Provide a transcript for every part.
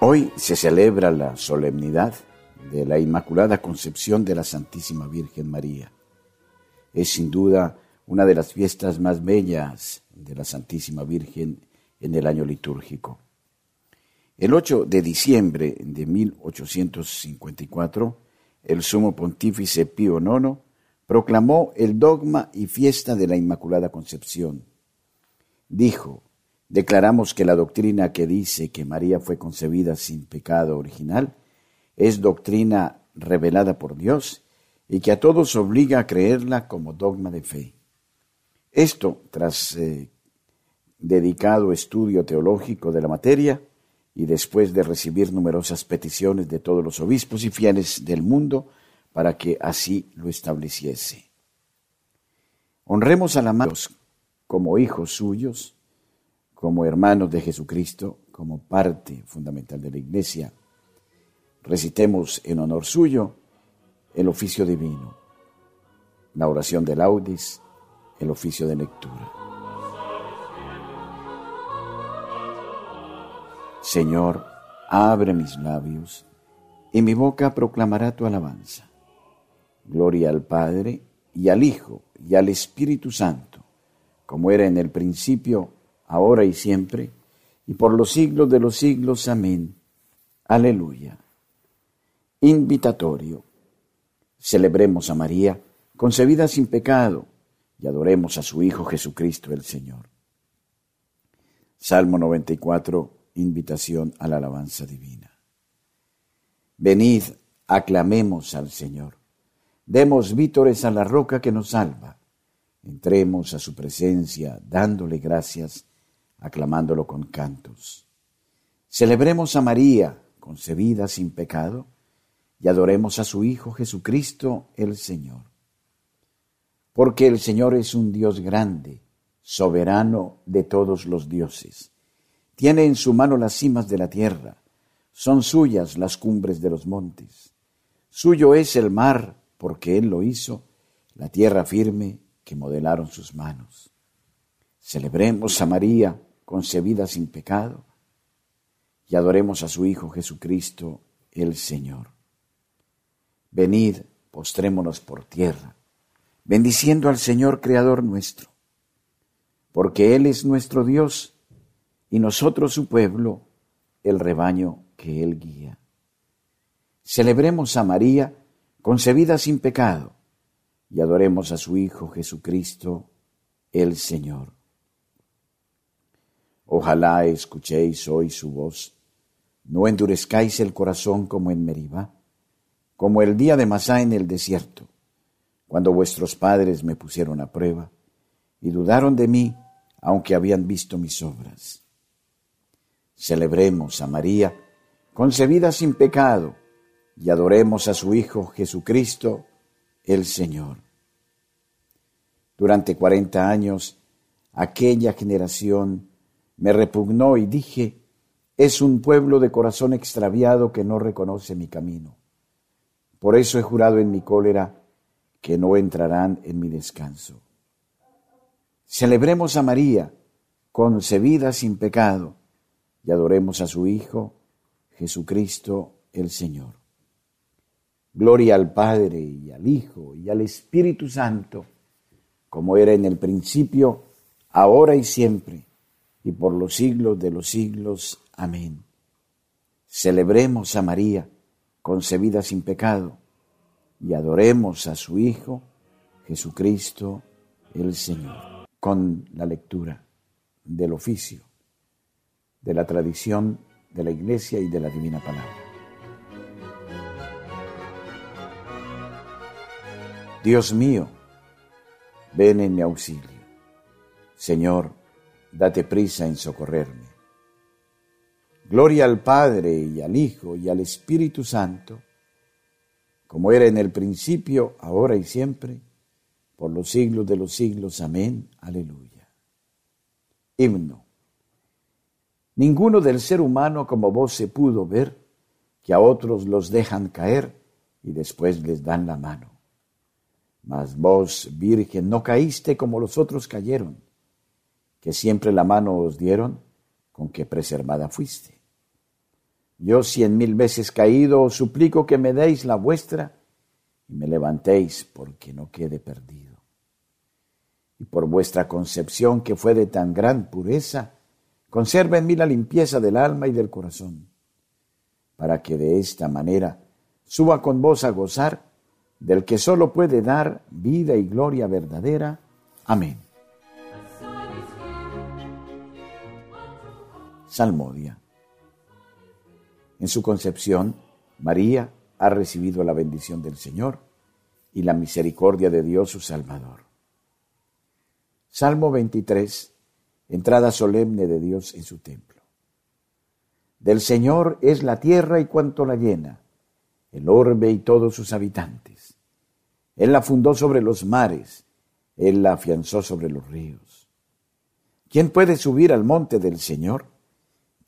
Hoy se celebra la solemnidad de la Inmaculada Concepción de la Santísima Virgen María. Es sin duda una de las fiestas más bellas de la Santísima Virgen en el año litúrgico. El 8 de diciembre de 1854, el sumo pontífice Pío IX proclamó el dogma y fiesta de la Inmaculada Concepción. Dijo, declaramos que la doctrina que dice que María fue concebida sin pecado original es doctrina revelada por Dios y que a todos obliga a creerla como dogma de fe. Esto, tras eh, dedicado estudio teológico de la materia y después de recibir numerosas peticiones de todos los obispos y fieles del mundo para que así lo estableciese. Honremos a la Dios como hijos suyos, como hermanos de Jesucristo, como parte fundamental de la Iglesia. Recitemos en honor suyo el oficio divino, la oración de laudes, el oficio de lectura. Señor, abre mis labios, y mi boca proclamará tu alabanza. Gloria al Padre, y al Hijo, y al Espíritu Santo, como era en el principio, ahora y siempre, y por los siglos de los siglos. Amén. Aleluya. Invitatorio. Celebremos a María, concebida sin pecado, y adoremos a su Hijo Jesucristo el Señor. Salmo 94, invitación a la alabanza divina. Venid, aclamemos al Señor. Demos vítores a la roca que nos salva. Entremos a su presencia dándole gracias aclamándolo con cantos. Celebremos a María, concebida sin pecado, y adoremos a su Hijo Jesucristo el Señor. Porque el Señor es un Dios grande, soberano de todos los dioses. Tiene en su mano las cimas de la tierra, son suyas las cumbres de los montes. Suyo es el mar, porque Él lo hizo, la tierra firme que modelaron sus manos. Celebremos a María, concebida sin pecado, y adoremos a su Hijo Jesucristo, el Señor. Venid, postrémonos por tierra, bendiciendo al Señor Creador nuestro, porque Él es nuestro Dios y nosotros su pueblo, el rebaño que Él guía. Celebremos a María, concebida sin pecado, y adoremos a su Hijo Jesucristo, el Señor. Ojalá escuchéis hoy su voz. No endurezcáis el corazón como en Meribá, como el día de Masá en el desierto, cuando vuestros padres me pusieron a prueba y dudaron de mí, aunque habían visto mis obras. Celebremos a María, concebida sin pecado, y adoremos a su Hijo Jesucristo, el Señor. Durante cuarenta años, aquella generación me repugnó y dije, es un pueblo de corazón extraviado que no reconoce mi camino. Por eso he jurado en mi cólera que no entrarán en mi descanso. Celebremos a María, concebida sin pecado, y adoremos a su Hijo, Jesucristo el Señor. Gloria al Padre y al Hijo y al Espíritu Santo, como era en el principio, ahora y siempre y por los siglos de los siglos. Amén. Celebremos a María, concebida sin pecado, y adoremos a su Hijo, Jesucristo el Señor, con la lectura del oficio, de la tradición de la Iglesia y de la Divina Palabra. Dios mío, ven en mi auxilio. Señor, date prisa en socorrerme. Gloria al Padre y al Hijo y al Espíritu Santo, como era en el principio, ahora y siempre, por los siglos de los siglos. Amén. Aleluya. Himno. Ninguno del ser humano como vos se pudo ver, que a otros los dejan caer y después les dan la mano. Mas vos, Virgen, no caíste como los otros cayeron que siempre la mano os dieron, con que preservada fuiste. Yo cien mil veces caído os suplico que me deis la vuestra y me levantéis porque no quede perdido. Y por vuestra concepción que fue de tan gran pureza, conserva en mí la limpieza del alma y del corazón, para que de esta manera suba con vos a gozar del que solo puede dar vida y gloria verdadera. Amén. Salmodia. En su concepción, María ha recibido la bendición del Señor y la misericordia de Dios su Salvador. Salmo 23, entrada solemne de Dios en su templo. Del Señor es la tierra y cuanto la llena, el orbe y todos sus habitantes. Él la fundó sobre los mares, Él la afianzó sobre los ríos. ¿Quién puede subir al monte del Señor?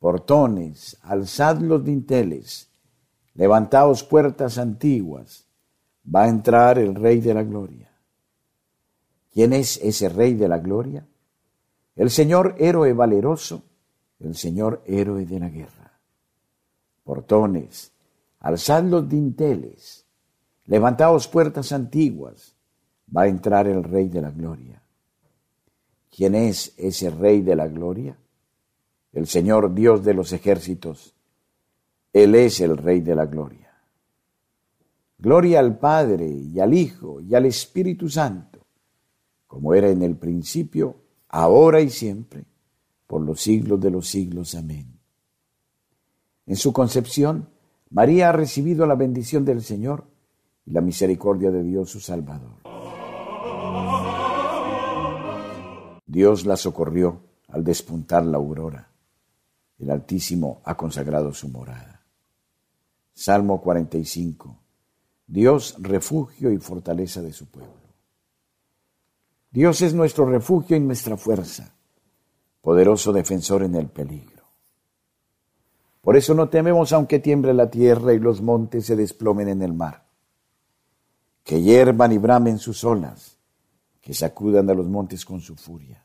portones, alzad los dinteles, levantaos puertas antiguas, va a entrar el Rey de la Gloria. ¿Quién es ese Rey de la Gloria? El Señor héroe valeroso, el Señor héroe de la guerra. Portones, alzad los dinteles, levantaos puertas antiguas, va a entrar el Rey de la Gloria. ¿Quién es ese Rey de la Gloria? El Señor Dios de los ejércitos. Él es el Rey de la gloria. Gloria al Padre y al Hijo y al Espíritu Santo, como era en el principio, ahora y siempre, por los siglos de los siglos. Amén. En su concepción, María ha recibido la bendición del Señor y la misericordia de Dios su Salvador. Dios la socorrió al despuntar la aurora el Altísimo ha consagrado su morada. Salmo 45. Dios, refugio y fortaleza de su pueblo. Dios es nuestro refugio y nuestra fuerza, poderoso defensor en el peligro. Por eso no tememos aunque tiemble la tierra y los montes se desplomen en el mar, que hiervan y bramen sus olas, que sacudan a los montes con su furia.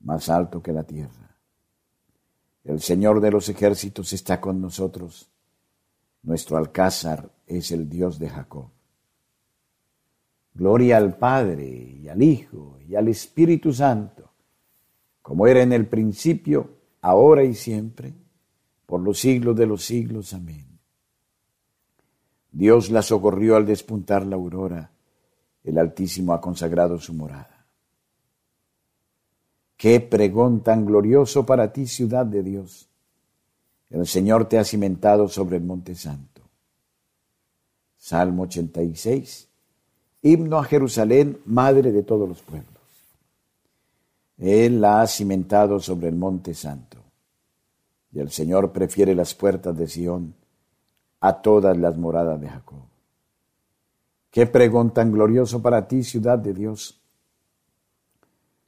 más alto que la tierra. El Señor de los ejércitos está con nosotros. Nuestro alcázar es el Dios de Jacob. Gloria al Padre y al Hijo y al Espíritu Santo, como era en el principio, ahora y siempre, por los siglos de los siglos. Amén. Dios la socorrió al despuntar la aurora, el Altísimo ha consagrado su morada. Qué pregón tan glorioso para ti, ciudad de Dios. El Señor te ha cimentado sobre el monte santo. Salmo 86. Himno a Jerusalén, madre de todos los pueblos. Él la ha cimentado sobre el monte santo. Y el Señor prefiere las puertas de Sión a todas las moradas de Jacob. Qué pregón tan glorioso para ti, ciudad de Dios.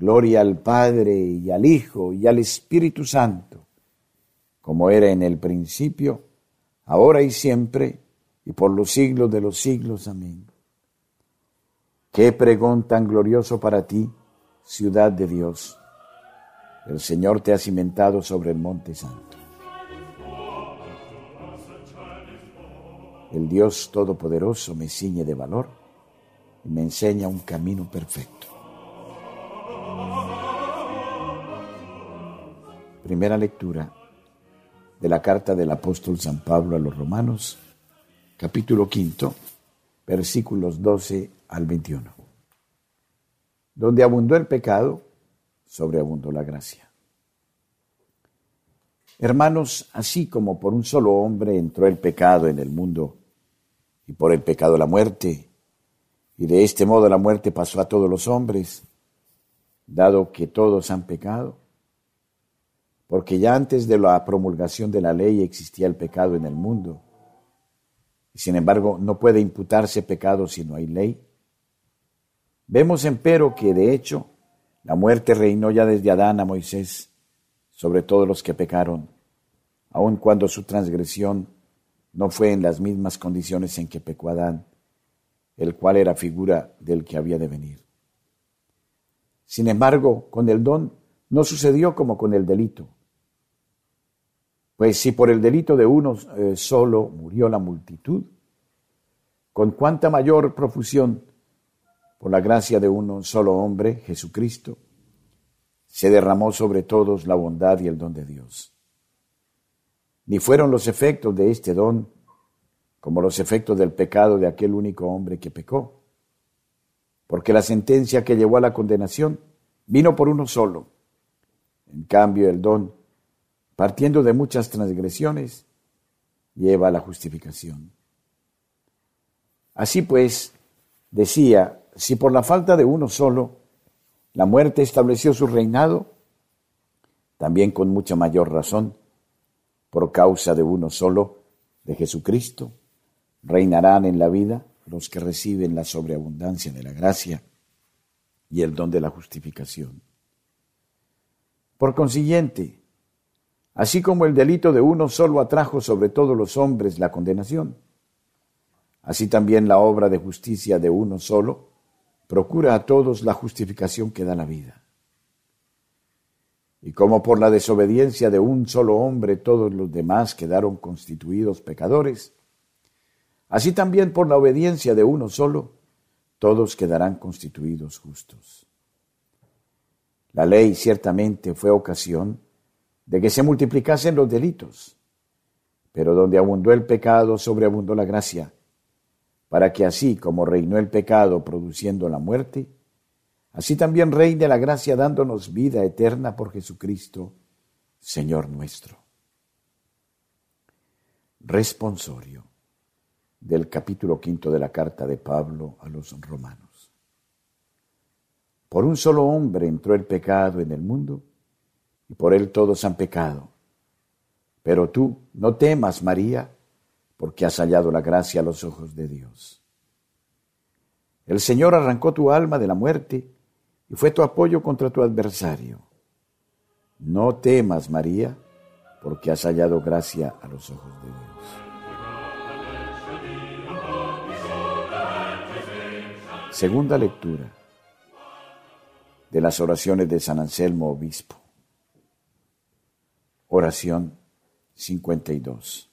Gloria al Padre y al Hijo y al Espíritu Santo, como era en el principio, ahora y siempre, y por los siglos de los siglos. Amén. Qué pregón tan glorioso para ti, ciudad de Dios. El Señor te ha cimentado sobre el monte santo. El Dios Todopoderoso me ciñe de valor y me enseña un camino perfecto. Primera lectura de la carta del apóstol San Pablo a los Romanos, capítulo quinto, versículos 12 al 21. Donde abundó el pecado, sobreabundó la gracia. Hermanos, así como por un solo hombre entró el pecado en el mundo, y por el pecado la muerte, y de este modo la muerte pasó a todos los hombres, dado que todos han pecado, porque ya antes de la promulgación de la ley existía el pecado en el mundo, y sin embargo no puede imputarse pecado si no hay ley. Vemos empero que de hecho la muerte reinó ya desde Adán a Moisés sobre todos los que pecaron, aun cuando su transgresión no fue en las mismas condiciones en que pecó Adán, el cual era figura del que había de venir. Sin embargo, con el don no sucedió como con el delito. Pues si por el delito de uno eh, solo murió la multitud, con cuánta mayor profusión por la gracia de un solo hombre, Jesucristo, se derramó sobre todos la bondad y el don de Dios. Ni fueron los efectos de este don como los efectos del pecado de aquel único hombre que pecó, porque la sentencia que llevó a la condenación vino por uno solo. En cambio, el don, partiendo de muchas transgresiones, lleva a la justificación. Así pues, decía si por la falta de uno solo la muerte estableció su reinado, también con mucha mayor razón, por causa de uno solo, de Jesucristo, reinarán en la vida los que reciben la sobreabundancia de la gracia y el don de la justificación. Por consiguiente, así como el delito de uno solo atrajo sobre todos los hombres la condenación, así también la obra de justicia de uno solo procura a todos la justificación que da la vida. Y como por la desobediencia de un solo hombre todos los demás quedaron constituidos pecadores, así también por la obediencia de uno solo todos quedarán constituidos justos. La ley ciertamente fue ocasión de que se multiplicasen los delitos, pero donde abundó el pecado, sobreabundó la gracia para que así como reinó el pecado produciendo la muerte, así también reine la gracia dándonos vida eterna por Jesucristo, Señor nuestro. Responsorio del capítulo quinto de la carta de Pablo a los romanos. Por un solo hombre entró el pecado en el mundo, y por él todos han pecado. Pero tú no temas, María, porque has hallado la gracia a los ojos de Dios. El Señor arrancó tu alma de la muerte y fue tu apoyo contra tu adversario. No temas, María, porque has hallado gracia a los ojos de Dios. Segunda lectura de las oraciones de San Anselmo Obispo. Oración 52.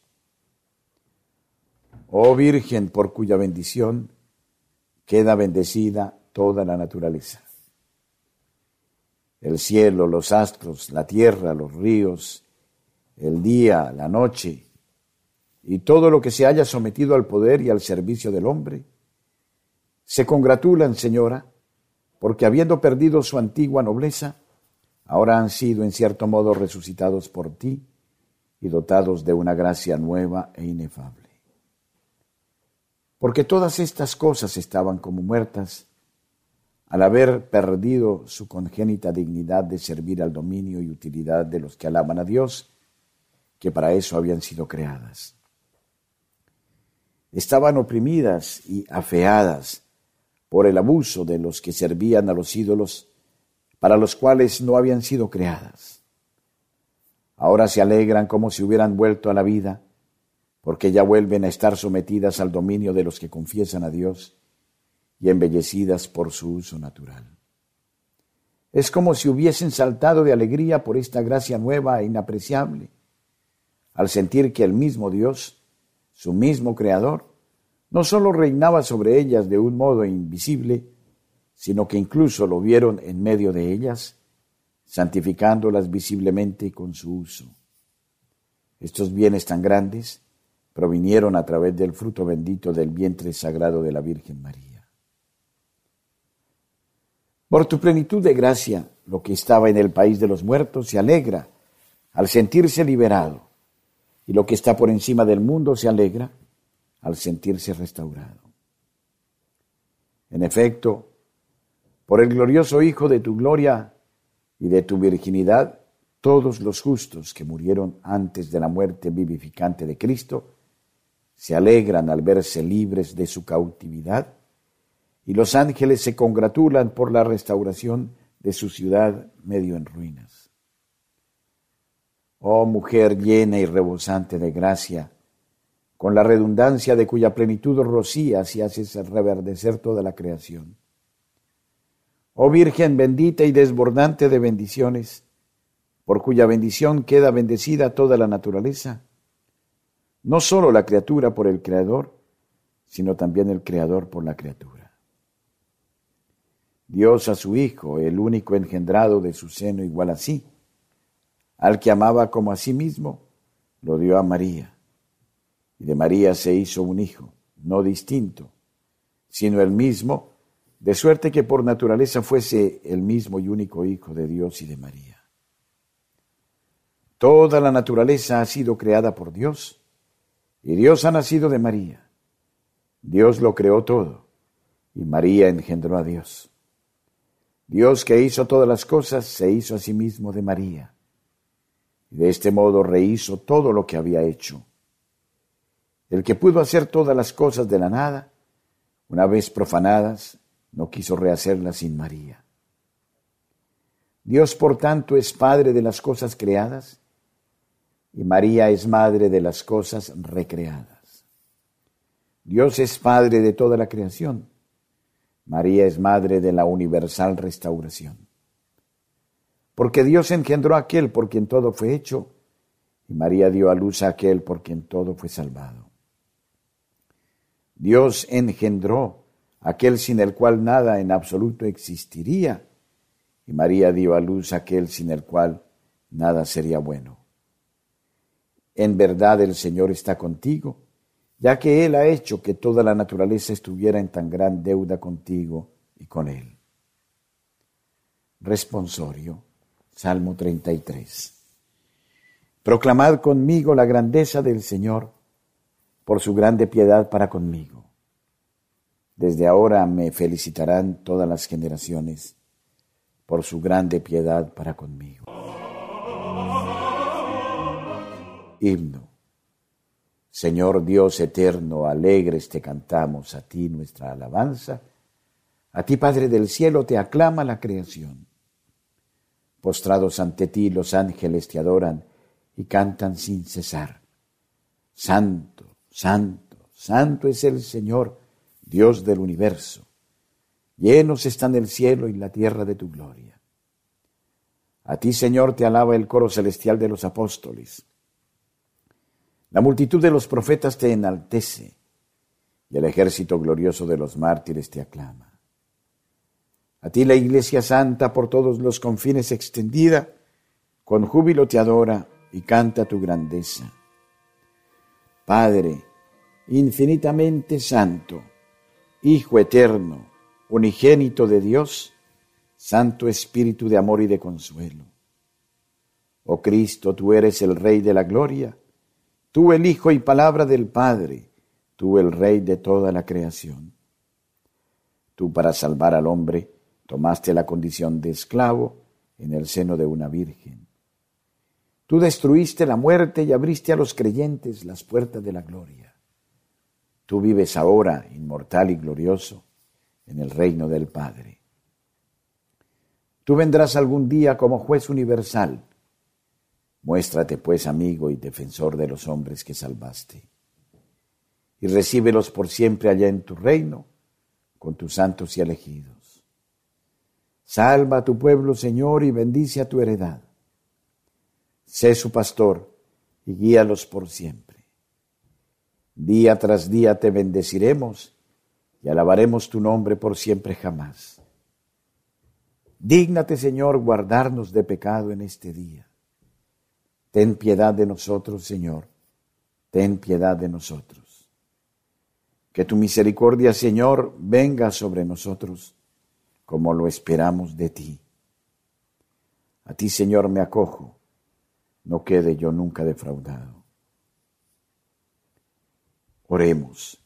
Oh Virgen, por cuya bendición queda bendecida toda la naturaleza. El cielo, los astros, la tierra, los ríos, el día, la noche y todo lo que se haya sometido al poder y al servicio del hombre, se congratulan, Señora, porque habiendo perdido su antigua nobleza, ahora han sido en cierto modo resucitados por ti y dotados de una gracia nueva e inefable. porque todas estas cosas estaban como muertas al haber perdido su congénita dignidad de servir al dominio y utilidad de los que alaban a Dios, que para eso habían sido creadas. Estaban oprimidas y afeadas por el abuso de los que servían a los ídolos para los cuales no habían sido creadas. Ahora se alegran como si hubieran vuelto a la vida, porque ya vuelven a estar sometidas al dominio de los que confiesan a Dios y embellecidas por su uso natural. Es como si hubiesen saltado de alegría por esta gracia nueva e inapreciable, al sentir que el mismo Dios, su mismo Creador, no sólo reinaba sobre ellas de un modo invisible, sino que incluso lo vieron en medio de ellas, santificándolas visiblemente con su uso. Estos bienes tan grandes provinieron a través del fruto bendito del vientre sagrado de la Virgen María. Por tu plenitud de gracia, lo que estaba en el país de los muertos se alegra al sentirse liberado, y lo que está por encima del mundo se alegra al sentirse restaurado. En efecto, por el glorioso Hijo de tu gloria y de tu virginidad, todos los justos que murieron antes de la muerte vivificante de Cristo se alegran al verse libres de su cautividad y los ángeles se congratulan por la restauración de su ciudad medio en ruinas. Oh mujer llena y rebosante de gracia, con la redundancia de cuya plenitud rocías y haces reverdecer toda la creación. Oh Virgen bendita y desbordante de bendiciones, por cuya bendición queda bendecida toda la naturaleza, no sólo la criatura por el Creador, sino también el Creador por la criatura. Dios a su Hijo, el único engendrado de su seno igual a sí, al que amaba como a sí mismo, lo dio a María. Y de María se hizo un hijo, no distinto, sino el mismo, de suerte que por naturaleza fuese el mismo y único Hijo de Dios y de María. Toda la naturaleza ha sido creada por Dios y Dios ha nacido de María. Dios lo creó todo y María engendró a Dios. Dios que hizo todas las cosas se hizo a sí mismo de María. Y de este modo rehizo todo lo que había hecho. El que pudo hacer todas las cosas de la nada, una vez profanadas, no quiso rehacerlas sin María. Dios, por tanto, es Padre de las cosas creadas y María es madre de las cosas recreadas. Dios es padre de toda la creación. María es madre de la universal restauración. Porque Dios engendró a aquel por quien todo fue hecho, y María dio a luz a aquel por quien todo fue salvado. Dios engendró aquel sin el cual nada en absoluto existiría, y María dio a luz aquel sin el cual nada sería bueno. En verdad el Señor está contigo, ya que Él ha hecho que toda la naturaleza estuviera en tan gran deuda contigo y con Él. Responsorio, Salmo 33. Proclamad conmigo la grandeza del Señor por su grande piedad para conmigo. Desde ahora me felicitarán todas las generaciones por su grande piedad para conmigo. himno. Señor Dios eterno, alegres te cantamos a ti nuestra alabanza. A ti, Padre del cielo, te aclama la creación. Postrados ante ti los ángeles te adoran y cantan sin cesar. Santo, santo, santo es el Señor, Dios del universo. Llenos están el cielo y la tierra de tu gloria. A ti, Señor, te alaba el coro celestial de los apóstoles. La multitud de los profetas te enaltece y el ejército glorioso de los mártires te aclama. A ti la Iglesia Santa por todos los confines extendida, con júbilo te adora y canta tu grandeza. Padre, infinitamente santo, Hijo eterno, unigénito de Dios, Santo Espíritu de amor y de consuelo. Oh Cristo, tú eres el Rey de la gloria, tú el Hijo y palabra del Padre, tú el rey de toda la creación. Tú para salvar al hombre tomaste la condición de esclavo en el seno de una virgen. Tú destruiste la muerte y abriste a los creyentes las puertas de la gloria. Tú vives ahora, inmortal y glorioso, en el reino del Padre. Tú vendrás algún día como juez universal. Muéstrate pues amigo y defensor de los hombres que salvaste y recíbelos por siempre allá en tu reino con tus santos y elegidos. Salva a tu pueblo, Señor, y bendice a tu heredad. Sé su pastor y guíalos por siempre. Día tras día te bendeciremos y alabaremos tu nombre por siempre jamás. Dígnate, Señor, guardarnos de pecado en este día. Ten piedad de nosotros, Señor. Ten piedad de nosotros. Que tu misericordia, Señor, venga sobre nosotros como lo esperamos de ti. A ti, Señor, me acojo, no quede yo nunca defraudado. Oremos.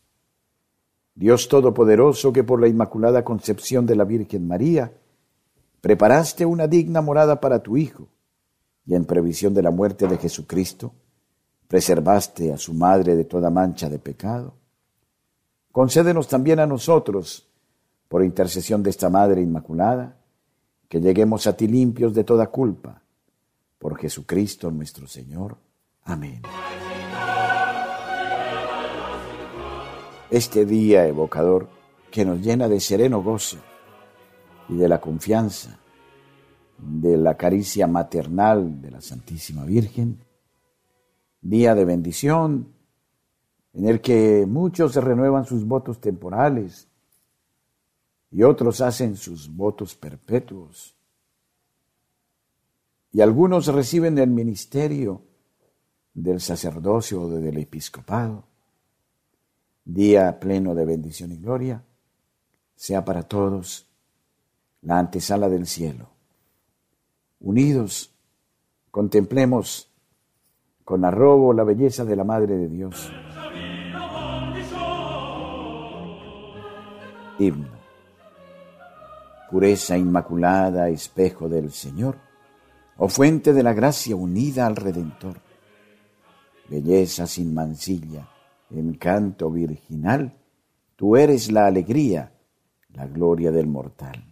Dios Todopoderoso, que por la Inmaculada Concepción de la Virgen María, preparaste una digna morada para tu Hijo, y en previsión de la muerte de Jesucristo, preservaste a su madre de toda mancha de pecado, Concédenos también a nosotros, por intercesión de esta Madre Inmaculada, que lleguemos a ti limpios de toda culpa. Por Jesucristo nuestro Señor. Amén. Este día evocador que nos llena de sereno gozo y de la confianza, de la caricia maternal de la Santísima Virgen, día de bendición, en el que muchos renuevan sus votos temporales y otros hacen sus votos perpetuos. Y algunos reciben el ministerio del sacerdocio o del episcopado. Día pleno de bendición y gloria, sea para todos la antesala del cielo. Unidos, contemplemos con arrobo la belleza de la Madre de Dios. Himno. Pureza inmaculada, espejo del Señor, o fuente de la gracia unida al Redentor. Belleza sin mancilla, encanto virginal, tú eres la alegría, la gloria del mortal.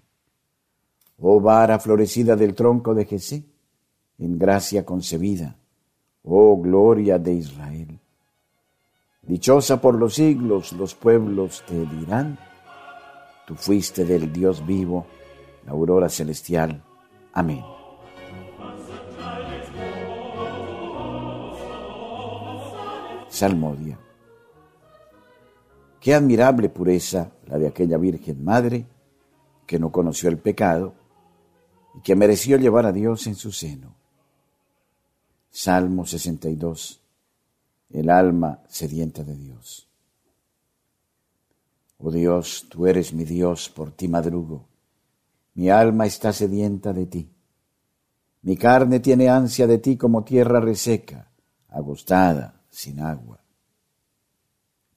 Oh vara florecida del tronco de Jesé, en gracia concebida, oh gloria de Israel. Dichosa por los siglos, los pueblos te dirán, Tú fuiste del Dios vivo, la aurora celestial. Amén. Salmodia. Qué admirable pureza la de aquella Virgen Madre que no conoció el pecado y que mereció llevar a Dios en su seno. Salmo 62. El alma sedienta de Dios. Oh Dios, tú eres mi Dios, por ti madrugo. Mi alma está sedienta de ti. Mi carne tiene ansia de ti como tierra reseca, agostada, sin agua.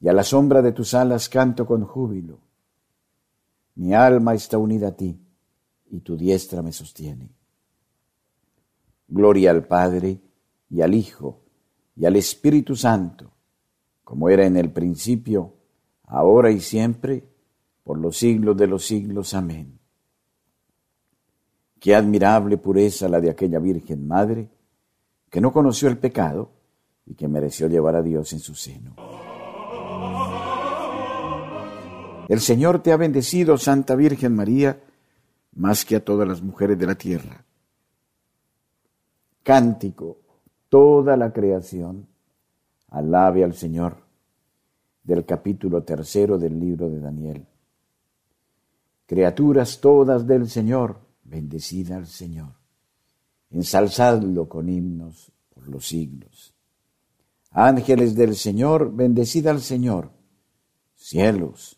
y a la sombra de tus alas canto con júbilo. Mi alma está unida a ti y tu diestra me sostiene. Gloria al Padre y al Hijo y al Espíritu Santo, como era en el principio, ahora y siempre, por los siglos de los siglos. Amén. Qué admirable pureza la de aquella Virgen Madre, que no conoció el pecado y que mereció llevar a Dios en su seno. El Señor te ha bendecido, Santa Virgen María, más que a todas las mujeres de la tierra. Cántico, toda la creación, alabe al Señor del capítulo tercero del libro de Daniel. Criaturas todas del Señor, bendecida al Señor. Ensalzadlo con himnos por los siglos. Ángeles del Señor, bendecida al Señor. Cielos,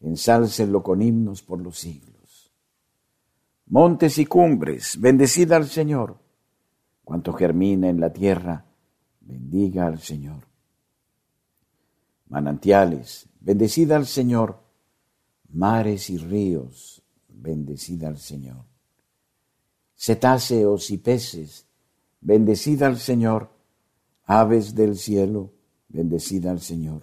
ensálcelo con himnos por los siglos. Montes y cumbres, bendecida al Señor. Cuanto germina en la tierra, bendiga al Señor manantiales, bendecida al Señor, mares y ríos, bendecida al Señor. Cetáceos y peces, bendecida al Señor, aves del cielo, bendecida al Señor.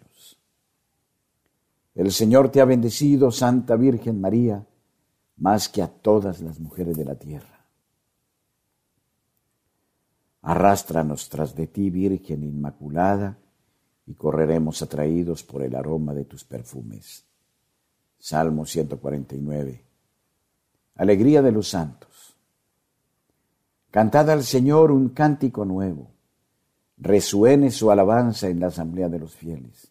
El Señor te ha bendecido, Santa Virgen María, más que a todas las mujeres de la tierra. Arrástranos tras de ti, Virgen Inmaculada, y correremos atraídos por el aroma de tus perfumes. Salmo 149. Alegría de los santos. Cantad al Señor un cántico nuevo. Resuene su alabanza en la asamblea de los fieles.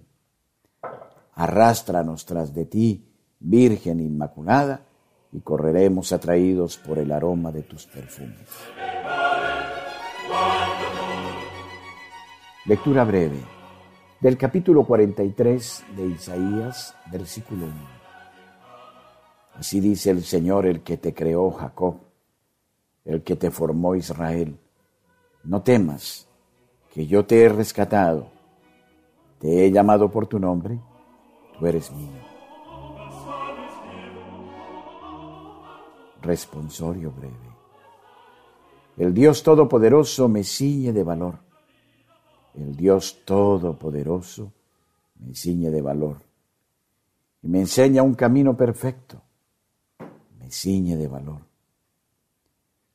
Arrástranos tras de ti, Virgen Inmaculada, y correremos atraídos por el aroma de tus perfumes. Lectura breve del capítulo 43 de Isaías, versículo 1. Así dice el Señor, el que te creó Jacob, el que te formó Israel. No temas, que yo te he rescatado, te he llamado por tu nombre, tú eres mío. Responsorio breve. El Dios Todopoderoso me ciñe de valor el Dios Todopoderoso me ciñe de valor y me enseña un camino perfecto, me ciñe de valor.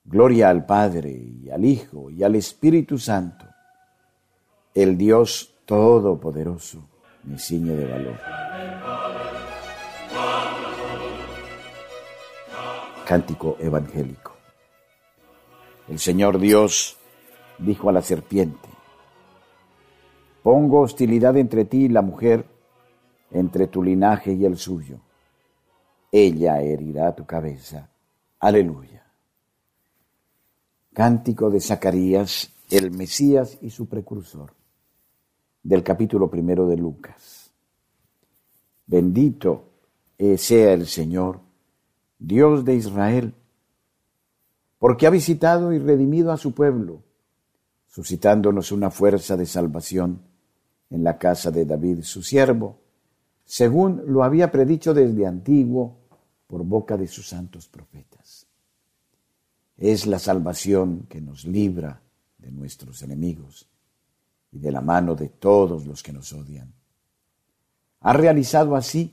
Gloria al Padre y al Hijo y al Espíritu Santo. El Dios Todopoderoso me ciñe de valor. Cántico evangélico. El Señor Dios dijo a la serpiente, Pongo hostilidad entre ti y la mujer, entre tu linaje y el suyo. Ella herirá tu cabeza. Aleluya. Cántico de Zacarías, el Mesías y su precursor, del capítulo primero de Lucas. Bendito sea el Señor, Dios de Israel, porque ha visitado y redimido a su pueblo, suscitándonos una fuerza de salvación en la casa de David, su siervo, según lo había predicho desde antiguo por boca de sus santos profetas. Es la salvación que nos libra de nuestros enemigos y de la mano de todos los que nos odian. Ha realizado así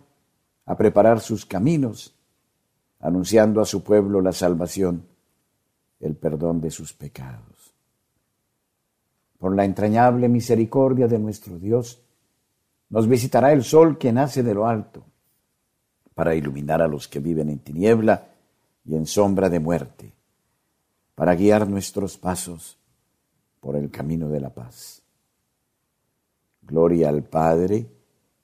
a preparar sus caminos, anunciando a su pueblo la salvación, el perdón de sus pecados. Por la entrañable misericordia de nuestro Dios, nos visitará el sol que nace de lo alto para iluminar a los que viven en tiniebla y en sombra de muerte, para guiar nuestros pasos por el camino de la paz. Gloria al Padre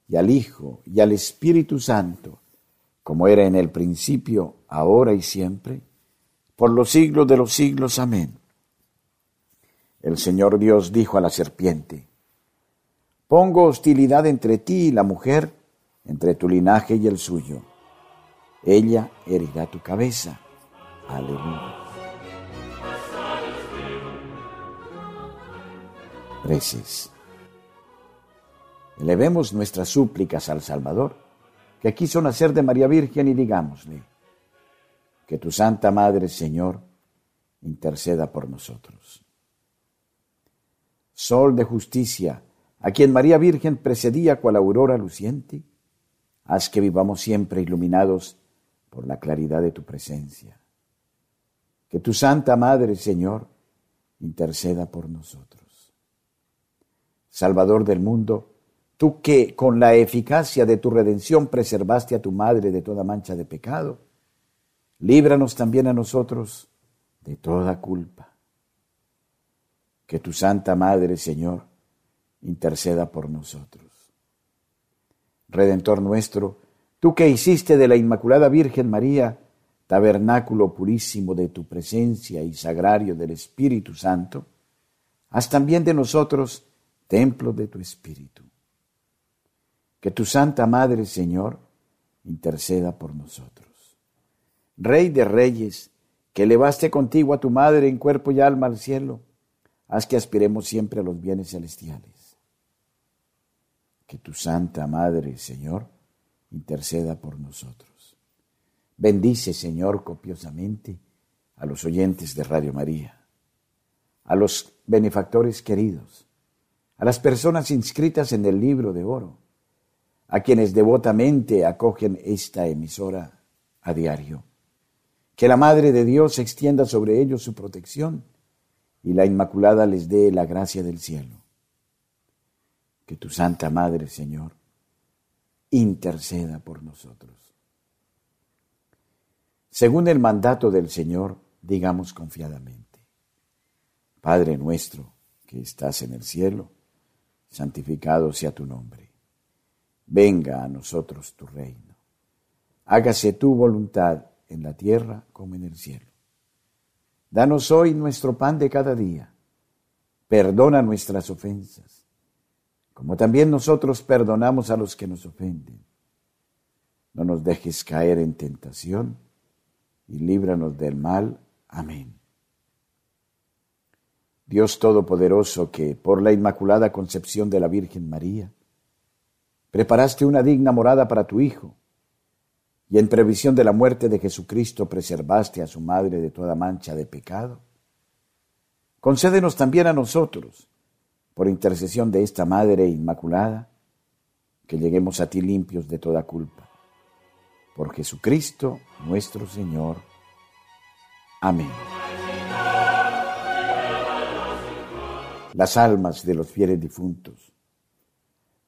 y al Hijo y al Espíritu Santo, como era en el principio, ahora y siempre, por los siglos de los siglos. Amén. El Señor Dios dijo a la serpiente, Pongo hostilidad entre ti y la mujer, entre tu linaje y el suyo. Ella herirá tu cabeza. Aleluya. Preces. Elevemos nuestras súplicas al Salvador, que quiso nacer de María Virgen, y digámosle, que tu Santa Madre, Señor, interceda por nosotros. Sol de justicia, a quien María Virgen precedía cual aurora luciente, haz que vivamos siempre iluminados por la claridad de tu presencia. Que tu Santa Madre, Señor, interceda por nosotros. Salvador del mundo, tú que con la eficacia de tu redención preservaste a tu Madre de toda mancha de pecado, líbranos también a nosotros de toda culpa. Que tu Santa Madre, Señor, interceda por nosotros. Redentor nuestro, tú que hiciste de la Inmaculada Virgen María tabernáculo purísimo de tu presencia y sagrario del Espíritu Santo, haz también de nosotros templo de tu Espíritu. Que tu Santa Madre, Señor, interceda por nosotros. Rey de reyes, que elevaste contigo a tu Madre en cuerpo y alma al cielo, haz que aspiremos siempre a los bienes celestiales que tu Santa Madre, Señor, interceda por nosotros. Bendice, Señor, copiosamente a los oyentes de Radio María, a los benefactores queridos, a las personas inscritas en el libro de oro, a quienes devotamente acogen esta emisora a diario. Que la Madre de Dios extienda sobre ellos su protección y la Inmaculada les dé la gracia del cielo que tu Santa Madre, Señor, interceda por nosotros. Según el mandato del Señor, digamos confiadamente, Padre nuestro que estás en el cielo, santificado sea tu nombre. Venga a nosotros tu reino. Hágase tu voluntad en la tierra como en el cielo. Danos hoy nuestro pan de cada día. Perdona nuestras ofensas como también nosotros perdonamos a los que nos ofenden. No nos dejes caer en tentación y líbranos del mal. Amén. Dios Todopoderoso, que por la Inmaculada Concepción de la Virgen María, preparaste una digna morada para tu Hijo, y en previsión de la muerte de Jesucristo preservaste a su madre de toda mancha de pecado, concédenos también a nosotros, por intercesión de esta Madre Inmaculada, que lleguemos a ti limpios de toda culpa por Jesucristo nuestro Señor. Amén. Las almas de los fieles difuntos,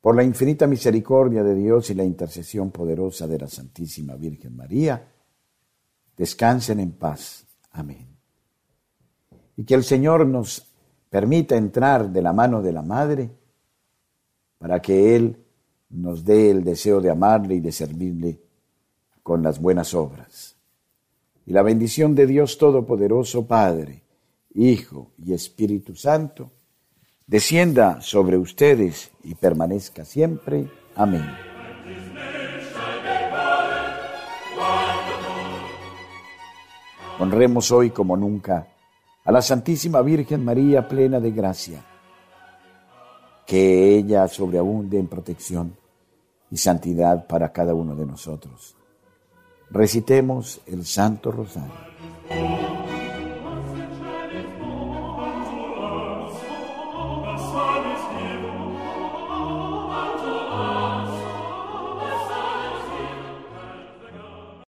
por la infinita misericordia de Dios y la intercesión poderosa de la Santísima Virgen María, descansen en paz. Amén. Y que el Señor nos permita entrar de la mano de la Madre para que Él nos dé el deseo de amarle y de servirle con las buenas obras. Y la bendición de Dios Todopoderoso, Padre, Hijo y Espíritu Santo, descienda sobre ustedes y permanezca siempre. Amén. Honremos hoy como nunca a la Santísima Virgen María plena de gracia, que ella sobreabunde en protección y santidad para cada uno de nosotros recitemos el Santo Rosario.